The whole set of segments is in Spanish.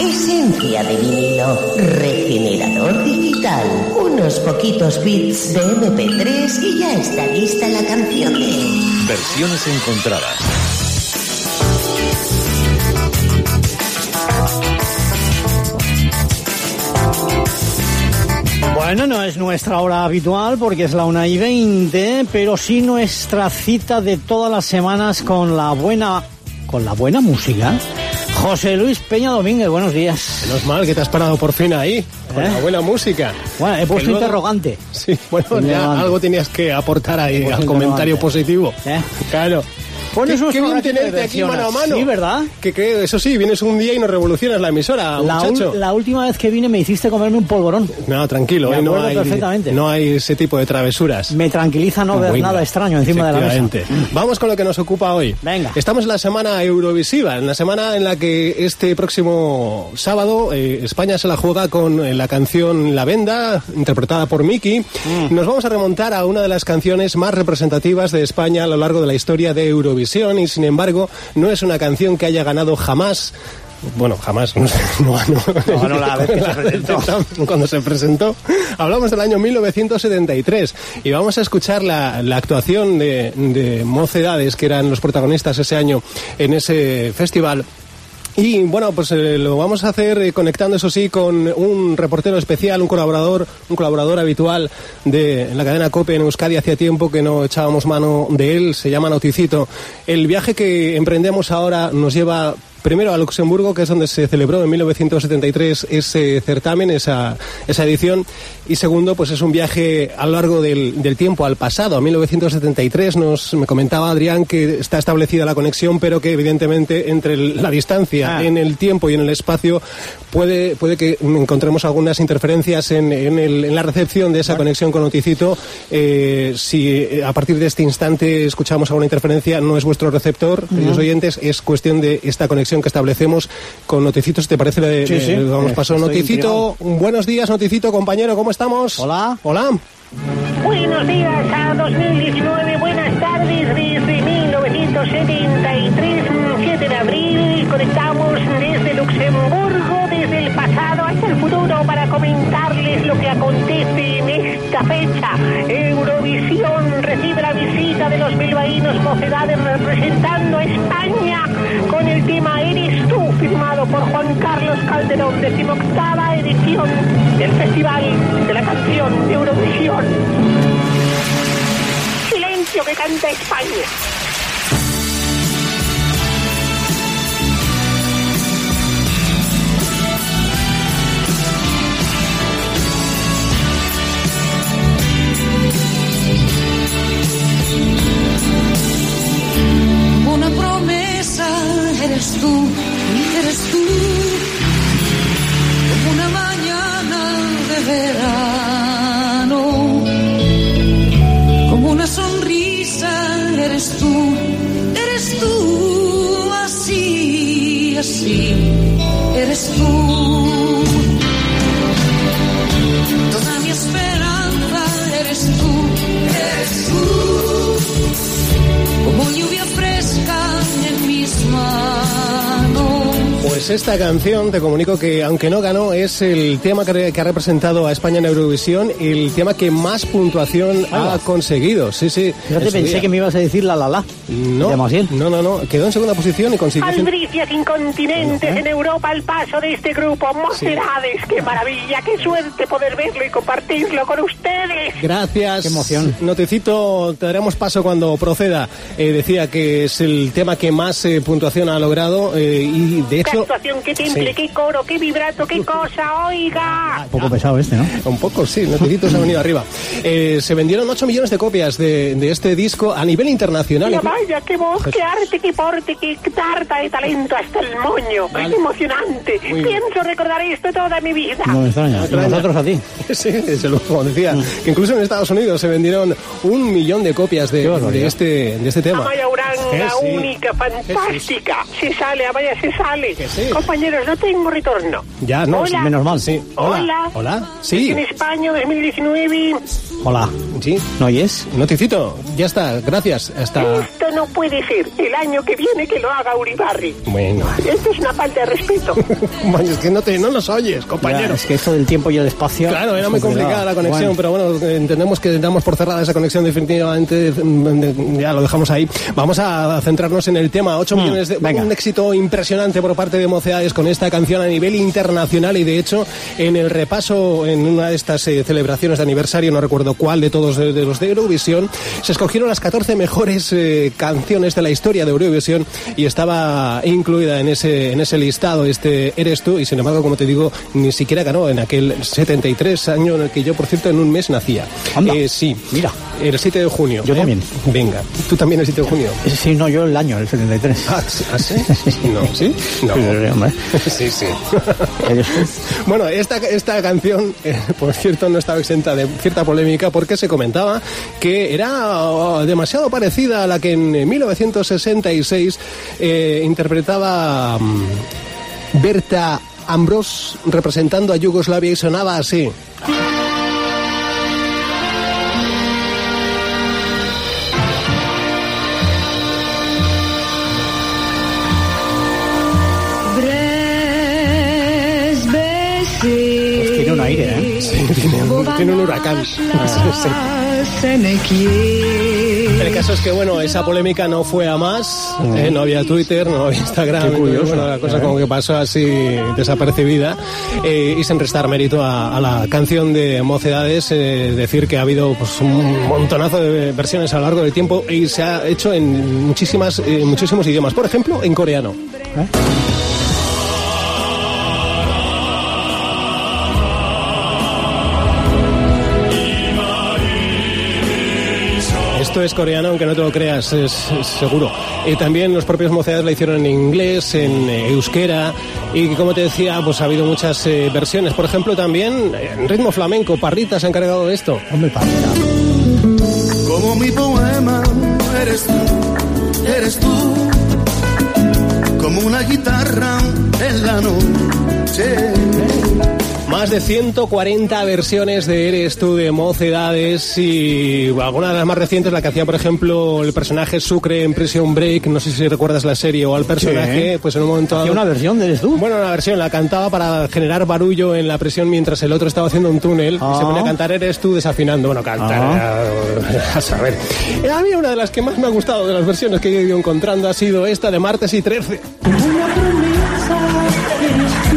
Esencia de vinilo, regenerador digital, unos poquitos bits de MP3 y ya está lista la canción de... Versiones encontradas. Bueno, no es nuestra hora habitual porque es la una y 20, pero sí nuestra cita de todas las semanas con la buena, con la buena música. José Luis Peña Domínguez, buenos días. Menos mal que te has parado por fin ahí, con ¿Eh? la buena música. Bueno, he puesto luego- interrogante. Sí, bueno, ya algo tenías que aportar ahí al comentario positivo. ¿Eh? Claro. Pones qué, qué bien tenerte aquí mano a mano. Sí, ¿verdad? Que, que eso sí, vienes un día y nos revolucionas la emisora, La, muchacho. la última vez que vine me hiciste comerme un polvorón. No, tranquilo, Me no hay, perfectamente. no hay ese tipo de travesuras. Me tranquiliza no ver nada extraño encima de la mesa. Vamos con lo que nos ocupa hoy. Venga. Estamos en la semana Eurovisiva, en la semana en la que este próximo sábado eh, España se la juega con eh, la canción La Venda, interpretada por Miki. Mm. Nos vamos a remontar a una de las canciones más representativas de España a lo largo de la historia de Eurovisión y sin embargo no es una canción que haya ganado jamás. Bueno, jamás. No, no, no. No, no, la vez que se presentó. Cuando se presentó. Hablamos del año 1973 y vamos a escuchar la, la actuación de, de Mocedades, que eran los protagonistas ese año en ese festival. Y bueno, pues eh, lo vamos a hacer eh, conectando, eso sí, con un reportero especial, un colaborador, un colaborador habitual de la cadena COPE en Euskadi. Hacía tiempo que no echábamos mano de él, se llama Noticito. El viaje que emprendemos ahora nos lleva primero a Luxemburgo, que es donde se celebró en 1973 ese certamen, esa, esa edición, y segundo, pues es un viaje a lo largo del, del tiempo, al pasado, a 1973. Nos me comentaba Adrián que está establecida la conexión, pero que evidentemente entre la distancia Ah. en el tiempo y en el espacio puede, puede que encontremos algunas interferencias en, en el- en la recepción de esa conexión con Noticito. Eh, si eh, a partir de este instante escuchamos alguna interferencia, no es vuestro receptor, queridos oyentes, es cuestión de esta conexión que establecemos con Noticitos. ¿Te parece? Le, Sí, sí. le damos paso. estoy Noticito, buenos días, Noticito, compañero, ¿cómo estamos? Hola. Hola. Buenos días a 2019, buenas tardes desde 1973, 7 de abril. Conectamos desde Luxemburgo, desde el pasado hasta el futuro para comentarles lo que acontece en esta fecha. Eurovisión recibe la visita de los bilbaínos mocedades representando a España con el tema Eres tú, firmado por Juan Carlos Calderón, decimoctava edición del Festival de la Canción Eurovisión. Silencio que canta España. Eres tú. Pues esta canción, te comunico que aunque no ganó, es el tema que, que ha representado a España en Eurovisión, el tema que más puntuación ha conseguido. Sí, sí. Fíjate, pensé día. que me ibas a decir la la la. No, De no, no, no. Quedó en segunda posición y consiguió... Albricias incontinentes en Europa al paso de este grupo. Mocedades, qué maravilla, qué suerte poder verlo y compartirlo con ustedes. Gracias. Qué emoción. Notecito, te daremos paso cuando proceda. Eh, decía que es el tema que más eh, puntuación ha logrado eh, y de hecho... actuación, qué timbre, Sí. qué coro, qué vibrato, qué cosa, oiga. Un poco pesado este, ¿no? Un poco, sí, Notecito se ha venido arriba. Eh, se vendieron 8 millones de copias de, de este disco a nivel internacional. Mira, vaya, qué voz, qué arte, qué porte, qué tarta de talento hasta el moño. Vale. Es emocionante. Muy bien. Pienso recordar esto toda mi vida. No me extraña. Y extraña. nosotros a ti. Sí, desde luego, como decía, que incluso en Estados Unidos se vendieron un millón de copias de, de este, de este tema. Amaya Uranga, Que sí. única, fantástica. Se sale, Amaya, se sale. Sí. Compañeros, no tengo retorno. Ya, no, Hola. Menos mal. Sí. Hola. Hola. Sí. En España 2019. Hola. Sí. ¿No oyes? Noticito, ya está, gracias. Hasta. Esto no puede ser. El año que viene que lo haga Uribarri. Bueno. Esto es una falta de respeto. Bueno, es que no, te, no nos oyes, Ya, compañero. es que esto del tiempo y el espacio... Claro, era es muy complicada la conexión, pero bueno, entendemos que damos por cerrada esa conexión definitivamente, mm, ya lo dejamos ahí. Vamos a centrarnos en el tema. 8 millones de... Mm, venga. Un éxito impresionante por parte de Mocedades con esta canción a nivel internacional y de hecho en el repaso, en una de estas eh, celebraciones de aniversario, no recuerdo cuál de todos de, de los de Eurovisión, se escogieron las 14 mejores eh, canciones de la historia de Eurovisión y estaba incluida en ese, en ese listado este Eres tú y sin embargo, como te digo, ni siquiera ganó en aquel 73 año en el que yo, por cierto, en un mes nacía. Eh, sí, Mira. el 7 de junio. Yo ¿eh? también. Venga, tú también el 7 de junio. Sí, no, yo el año, el 73. Ah, ¿sí? ¿Ah, sí? No, ¿sí? No. Sí. Sí. Bueno, esta, esta canción, eh, por cierto, no estaba exenta de cierta polémica porque se comentaba que era oh, demasiado parecida a la que en 1966 eh, interpretaba mm, Berta Ambros representando a Yugoslavia y sonaba así. Tiene un, huracán. El caso es que, bueno, esa polémica no fue a más, ¿eh? no había Twitter, no había Instagram, Qué curioso, bueno, la cosa ¿eh? como que pasó así desapercibida eh, y sin restar mérito a, a la canción de Mocedades, eh, decir que ha habido pues, un montonazo de versiones a lo largo del tiempo y se ha hecho en muchísimas, eh, muchísimos idiomas, por ejemplo, en coreano. Esto es coreano, aunque no te lo creas, es, es seguro. Y también los propios mocedades la hicieron en inglés, en eh, euskera, y como te decía, pues ha habido muchas eh, versiones. Por ejemplo, también en ritmo flamenco, Parrita se ha encargado de esto. Hombre, parrita. Como mi poema, eres tú, eres tú. Como una guitarra en la noche. Más de 140 versiones de Eres tú de Mocedades y alguna de las más recientes, la que hacía, por ejemplo, el personaje Sucre en Prison Break, no sé si recuerdas la serie o al personaje, Sí. pues en un momento ¿Hacía dado... una versión de Eres tú? Bueno, la versión la cantaba para generar barullo en la presión mientras el otro estaba haciendo un túnel y Ah. se ponía a cantar Eres tú desafinando. Bueno, cantar, Ah. a saber. A mí una de las que más me ha gustado de las versiones que he ido encontrando ha sido esta de Martes y 13.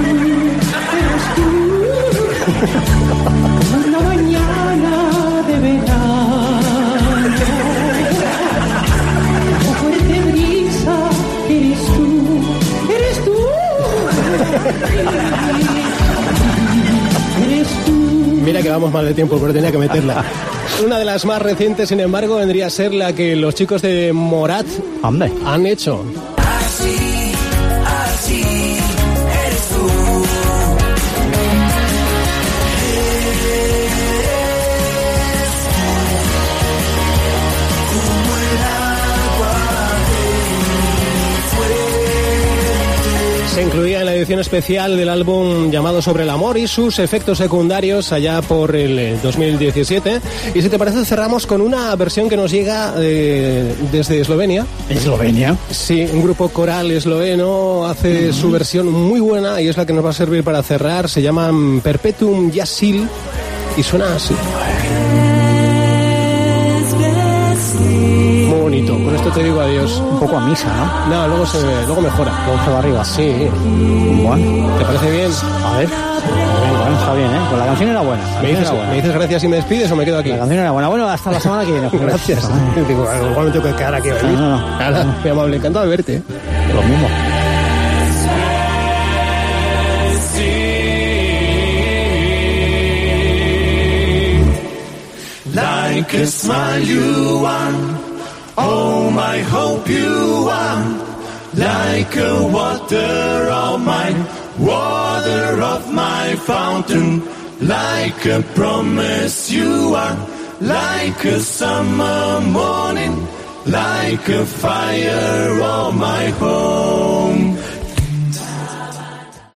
Una mañana de verano, fuerte brisa, eres tú, eres tú, eres tú. Mira que vamos mal de tiempo, pero tenía que meterla. Una de las más recientes, sin embargo, vendría a ser la que los chicos de Morat Hombre. han hecho. Edición especial del álbum llamado Sobre el amor y sus efectos secundarios allá por el eh, 2017. Y si te parece, cerramos con una versión que nos llega eh, desde Eslovenia. Eslovenia. Sí, un grupo coral esloveno hace su versión muy buena y es la que nos va a servir para cerrar. Se llaman Perpetuum Yasil y suena así. Te digo adiós. Un poco a misa, ¿no? No, luego, se, luego mejora. Luego se va arriba. Sí. Bueno, ¿Te parece bien? a ver. Bueno, está bien, ¿eh? Pues la canción era buena. ¿Me dices, era buena. ¿Me dices gracias y me despides o me quedo aquí? La canción era buena. Bueno, hasta la semana que viene. Gracias. Digo, igual me tengo que quedar aquí a venir. No, no, no. Amable, encantado de verte. Lo mismo. Like a smile you want, oh my hope you are Like a water of mine, water of my fountain. Like a promise you are, like a summer morning. Like a fire of my home.